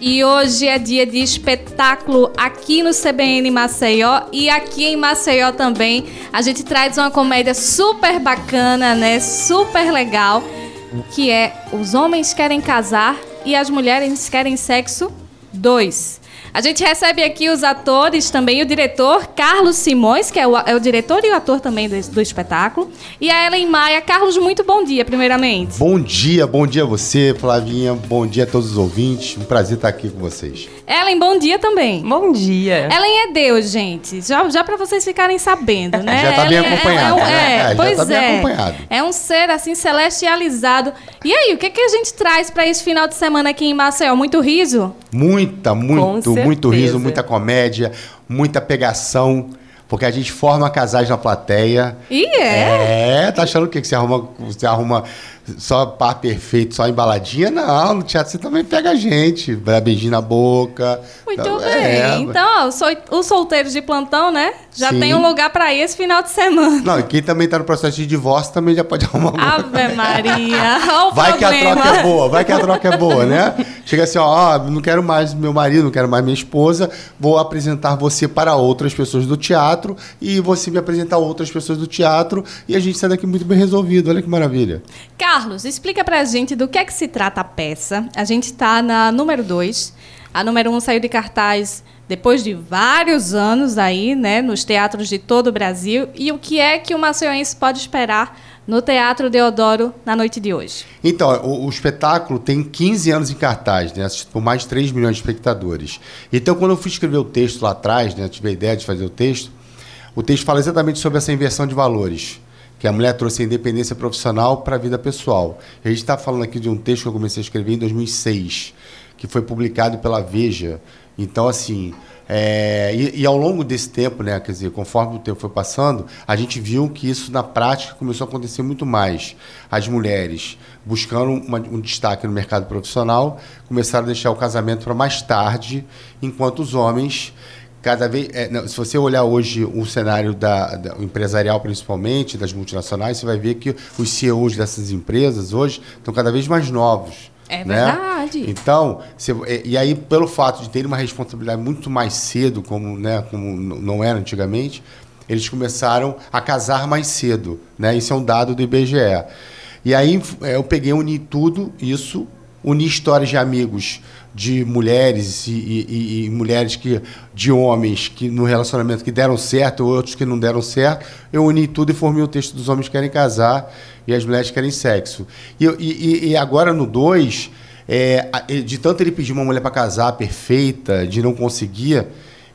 E hoje é dia de espetáculo aqui no CBN Maceió e aqui em Maceió também. A gente traz uma comédia super bacana, né? Super legal, que é Os Homens Querem Casar e as Mulheres Querem Sexo 2. A gente recebe aqui os atores, também o diretor Carlos Simões, que é o, é o diretor e o ator também do, do, espetáculo, e a Ellen Maia. Carlos, muito bom dia, primeiramente. Bom dia, bom dia a você, Flavinha, bom dia a todos os ouvintes, um prazer estar aqui com vocês. Ellen, bom dia também. Bom dia. Ellen é Deus, gente, já, já para vocês ficarem sabendo, né? já está bem acompanhado. É, é, é, é, pois já tá é. acompanhado. É um ser assim celestializado. E aí, o que, que a gente traz para esse final de semana aqui em Maceió? Muito riso? Muita, muito, muito riso, muita comédia, muita pegação. Porque a gente forma casais na plateia. E é? É, tá achando o quê? Que você arruma, você arruma só par perfeito, só embaladinha? Não, no teatro você também pega a gente. Beijinho na boca. Muito então, bem. É, então, ó, os solteiros de plantão, né? Já Sim. tem um lugar para ir esse final de semana. Não, e quem também tá no processo de divórcio também já pode arrumar uma. Ave Maria. Olha vai problema. que a troca é boa, vai que a troca é boa, né? Chega assim, ó, não quero mais meu marido, não quero mais minha esposa, vou apresentar você para outras pessoas do teatro e você me apresentar outras pessoas do teatro e a gente sai daqui muito bem resolvido. Olha que maravilha. Carlos, explica pra gente do que é que se trata a peça. A gente está na número 2. A número 1 um saiu de cartaz depois de vários anos aí, né, nos teatros de todo o Brasil. E o que é que o maceioense pode esperar no Teatro Deodoro na noite de hoje? Então, o, o, espetáculo tem 15 anos em cartaz, né, assistido por mais de 3 milhões de espectadores. Então, quando eu fui escrever o texto lá atrás, né, tive a ideia de fazer o texto, o texto fala exatamente sobre essa inversão de valores que a mulher trouxe a independência profissional para a vida pessoal. A gente está falando aqui de um texto que eu comecei a escrever em 2006, que foi publicado pela Veja. Então, assim, é, e, e, ao longo desse tempo, né, quer dizer, conforme o tempo foi passando, a gente viu que isso na prática começou a acontecer muito mais. As mulheres buscando uma, um destaque no mercado profissional começaram a deixar o casamento para mais tarde, enquanto os homens cada vez é, não, se você olhar hoje o cenário da, da empresarial principalmente das multinacionais você vai ver que os CEOs dessas empresas hoje estão cada vez mais novos é né? verdade. Então, você, e aí, pelo fato de terem uma responsabilidade muito mais cedo, como, né, como não era antigamente, eles começaram a casar mais cedo. Né? Isso é um dado do IBGE. E aí é, eu peguei, uni tudo isso, uni histórias de amigos de mulheres e, e, e, mulheres que de homens que no relacionamento que deram certo outros que não deram certo eu uni tudo e formei o texto dos homens que querem casar e as mulheres querem sexo. E, e agora no 2 é, de tanto ele pedir uma mulher para casar perfeita de não conseguir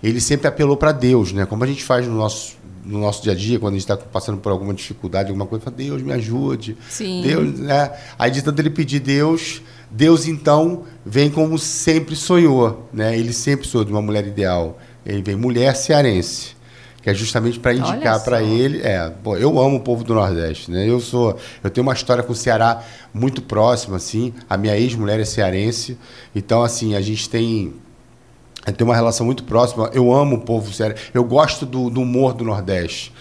ele sempre apelou para Deus né como a gente faz no nosso no nosso dia a dia, quando a gente está passando por alguma dificuldade, alguma coisa, fala, Deus me ajude. Sim. Deus, né? Aí de tanto ele pedir Deus, Deus então vem como sempre sonhou, né? Ele sempre sonhou de uma mulher ideal. Ele vem mulher cearense, que é justamente para indicar para ele, é, pô, eu amo o povo do Nordeste, né? Eu sou, eu tenho uma história com o Ceará muito próxima assim. A minha ex-mulher é cearense, então assim, a gente tem tem uma relação muito próxima. Eu amo o povo cearense. Eu gosto do, do humor do Nordeste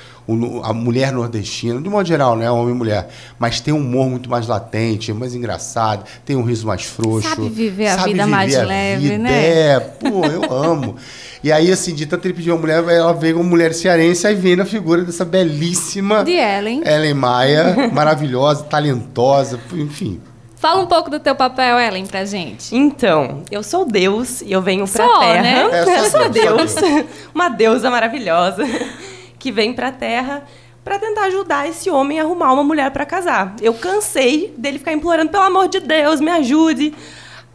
a mulher nordestina, de modo geral, né? Homem e mulher. Mas tem um humor muito mais latente, mais engraçado, tem um riso mais frouxo. Sabe viver a vida viver mais a leve, vida. né? É, pô, eu amo. E aí, assim, de tanto ele pedir uma mulher, ela veio uma mulher cearense, aí vem na figura dessa belíssima... De Ellen. Ellen Maia, maravilhosa, talentosa, enfim. Fala um pouco do teu papel, Ellen, pra gente. Então, eu sou Deus e eu venho pra sou, Terra. Né? É, eu sou Deus. Deus. Uma deusa maravilhosa que vem para a Terra para tentar ajudar esse homem a arrumar uma mulher para casar. Eu cansei dele ficar implorando, pelo amor de Deus, me ajude.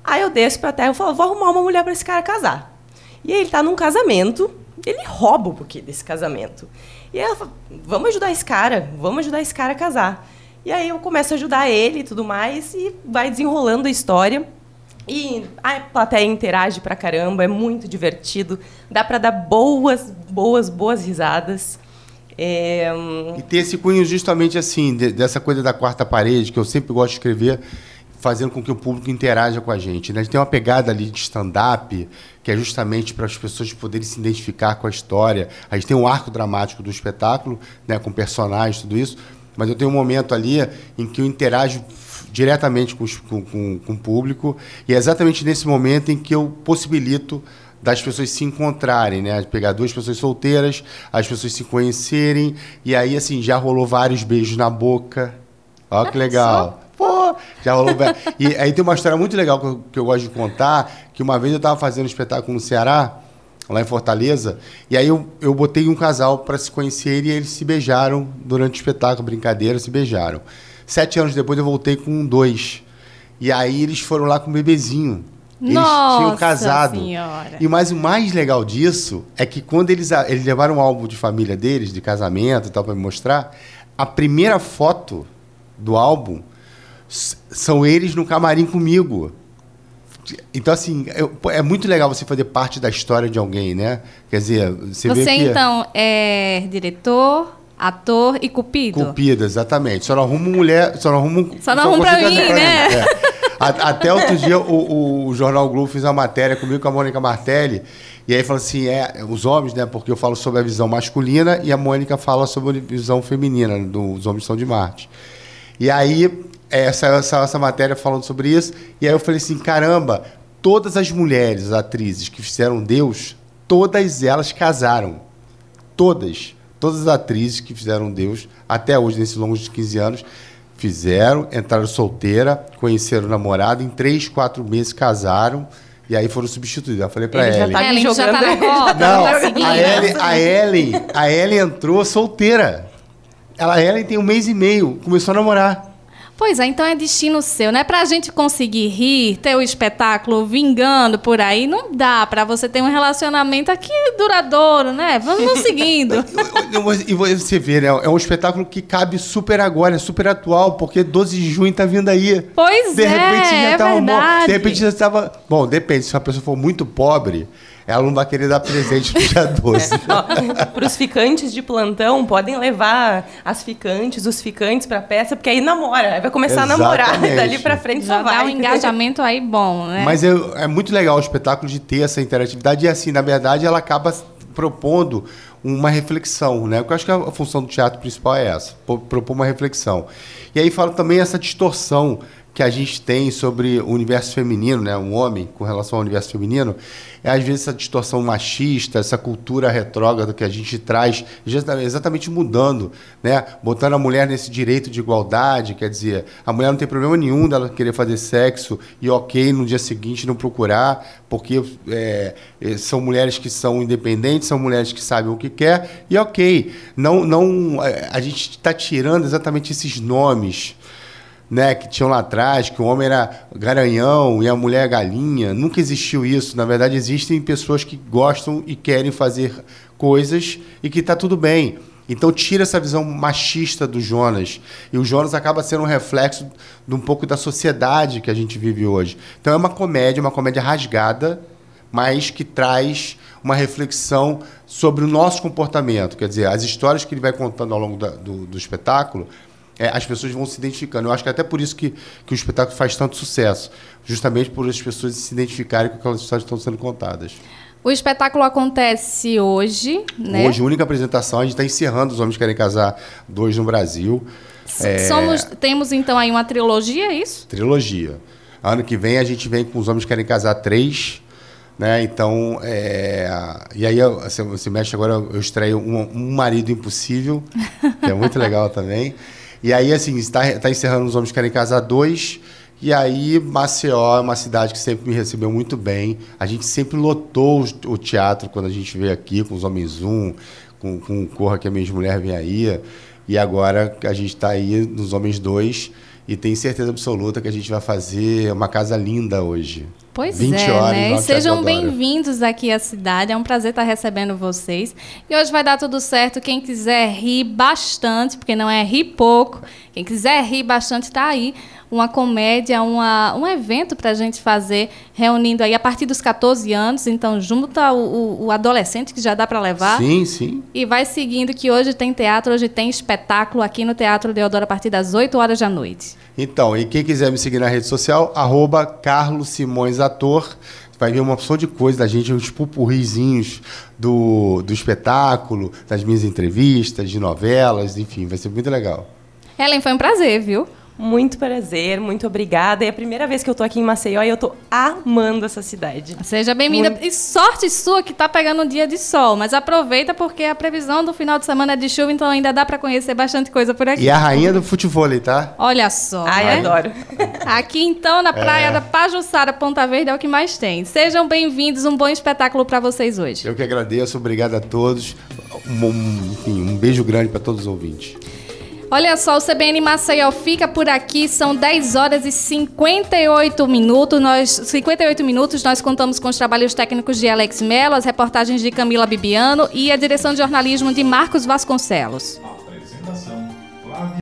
Aí eu desço para a Terra e falo, vou arrumar uma mulher para esse cara casar. E aí ele está num casamento, ele rouba o buquê desse casamento. E ela fala, vamos ajudar esse cara, vamos ajudar esse cara a casar. E aí eu começo a ajudar ele e tudo mais, e vai desenrolando a história. E a plateia interage pra caramba, é muito divertido. Dá para dar boas, boas, boas risadas. É... E tem esse cunho justamente assim, de, dessa coisa da quarta parede, que eu sempre gosto de escrever, fazendo com que o público interaja com a gente. Né? A gente tem uma pegada ali de stand-up, que é justamente para as pessoas poderem se identificar com a história. A gente tem um arco dramático do espetáculo, né, com personagens, tudo isso. Mas eu tenho um momento ali em que eu interajo diretamente com, os, com, com, com o público. E é exatamente nesse momento em que eu possibilito das pessoas se encontrarem, né? Pegar duas pessoas solteiras, as pessoas se conhecerem, e aí, assim, já rolou vários beijos na boca. Ó, que legal. Pô, já rolou. e aí tem uma história muito legal que eu, que eu gosto de contar, que uma vez eu estava fazendo um espetáculo no Ceará, lá em Fortaleza, e aí eu, eu botei um casal para se conhecer e eles se beijaram durante o espetáculo, brincadeira, se beijaram. Sete anos depois eu voltei com dois. E aí eles foram lá com um bebezinho. Eles Nossa tinham casado. Senhora. E mais o mais legal disso é que quando eles, eles levaram um álbum de família deles, de casamento e tal, para me mostrar, a primeira foto do álbum são eles no camarim comigo. Então, assim, é muito legal você fazer parte da história de alguém, né? Quer dizer, você, você vê que... então, é diretor, ator e cupido? Cupido, exatamente. Só não arruma mulher... Só não arruma... Só não arruma pra mim, né? Mim. É. Até outro dia o, o, Jornal Globo fez uma matéria comigo com a Mônica Martelli. E aí falou assim: é, os homens, né? Porque eu falo sobre a visão masculina e a Mônica fala sobre a visão feminina, dos homens são de Marte. E aí é, saiu essa, essa matéria falando sobre isso. E aí eu falei assim: caramba, todas as mulheres, atrizes que fizeram Deus, todas elas casaram. Todas. Todas as atrizes que fizeram Deus, até hoje, nesses longos de 15 anos, Fizeram, entraram solteira, conheceram o namorado, em três, quatro meses casaram. E aí foram substituídos. Eu falei pra Ele Ellen. Tá Ellen já tá na não, tá a Ellen, a, Ellen, a Ellen entrou solteira. Ela, a Ellen tem um mês e meio, começou a namorar. Pois é, então é destino seu, né? Pra gente conseguir rir, ter o espetáculo vingando por aí, não dá pra você ter um relacionamento aqui duradouro, né? Vamos seguindo. e você vê, né? É um espetáculo que cabe super agora, é super atual, porque 12 de junho tá vindo aí. Pois de é, repente já é tá um verdade. De repente já estava. Bom, depende, se a pessoa for muito pobre, ela não vai querer dar presente no dia 12. Para os ficantes de plantão, podem levar as ficantes, os ficantes para a peça, porque aí namora, aí vai começar Exatamente. a namorar, dali para frente Já só vai. dá um engajamento aí bom, né? Mas é, é muito legal o espetáculo de ter essa interatividade e assim, na verdade, ela acaba propondo uma reflexão, né? Porque eu acho que a função do teatro principal é essa, propor uma reflexão. E aí fala também essa distorção que a gente tem sobre o universo feminino, né, um homem com relação ao universo feminino, é às vezes essa distorção machista, essa cultura retrógrada que a gente traz, exatamente mudando, né, botando a mulher nesse direito de igualdade, quer dizer, a mulher não tem problema nenhum dela querer fazer sexo e ok no dia seguinte não procurar, porque é, são mulheres que são independentes, são mulheres que sabem o que quer e ok, não, não, a gente está tirando exatamente esses nomes né, que tinham lá atrás, que o homem era garanhão e a mulher galinha. Nunca existiu isso. Na verdade, existem pessoas que gostam e querem fazer coisas e que está tudo bem. Então tira essa visão machista do Jonas. E o Jonas acaba sendo um reflexo de um pouco da sociedade que a gente vive hoje. Então é uma comédia, uma comédia rasgada, mas que traz uma reflexão sobre o nosso comportamento. Quer dizer, as histórias que ele vai contando ao longo da, do, do espetáculo é, as pessoas vão se identificando. Eu acho que é até por isso que, que o espetáculo faz tanto sucesso, justamente por as pessoas se identificarem com aquelas histórias que estão sendo contadas. O espetáculo acontece hoje, né? Hoje, única apresentação, a gente está encerrando Os Homens Querem Casar dois no Brasil. É... Somos, temos então aí uma trilogia, é isso? Trilogia. Ano que vem a gente vem com Os Homens Querem Casar três. Né? Então, é... e aí você mexe agora, eu estreio um, um Marido Impossível, que é muito legal também. E aí, assim, está, está encerrando Os Homens Querem Casar 2. E aí, Maceió é uma cidade que sempre me recebeu muito bem. A gente sempre lotou o teatro quando a gente veio aqui, com os Homens Um, com, com o Corra que a minha mulher vem aí. E agora a gente está aí nos Homens 2 e tenho certeza absoluta que a gente vai fazer uma casa linda hoje. Pois 20 é, horas né? E sejam bem-vindos aqui à cidade. É um prazer estar recebendo vocês. E hoje vai dar tudo certo. Quem quiser rir bastante, porque não é rir pouco, quem quiser rir bastante está aí uma comédia, uma, um evento para a gente fazer, reunindo aí a partir dos 14 anos. Então, junta o, o, o adolescente que já dá para levar. Sim, sim. E vai seguindo que hoje tem teatro, hoje tem espetáculo aqui no Teatro Deodoro a partir das 8 horas da noite. Então, e quem quiser me seguir na rede social, arroba Carlos Simões Ator vai ver uma opção de coisa da gente, uns pupurrizinhos do, do espetáculo, das minhas entrevistas, de novelas, enfim, vai ser muito legal. Helen, foi um prazer, viu? Muito prazer, muito obrigada. É a primeira vez que eu tô aqui em Maceió e eu tô amando essa cidade. Seja bem-vinda. E sorte sua que tá pegando um dia de sol, mas aproveita porque a previsão do final de semana é de chuva, então ainda dá para conhecer bastante coisa por aqui. E a rainha do futebol, tá? Olha só. Ai, né? adoro. Aqui então na praia é. da Pajuçara, Ponta Verde é o que mais tem. Sejam bem-vindos, um bom espetáculo para vocês hoje. Eu que agradeço, obrigado a todos. Um, enfim, um beijo grande para todos os ouvintes. Olha só, o CBN Maceió fica por aqui, são 10 horas e 58 minutos. Nós, 58 minutos, nós contamos com os trabalhos técnicos de Alex Mello, as reportagens de Camila Bibiano e a direção de jornalismo de Marcos Vasconcelos.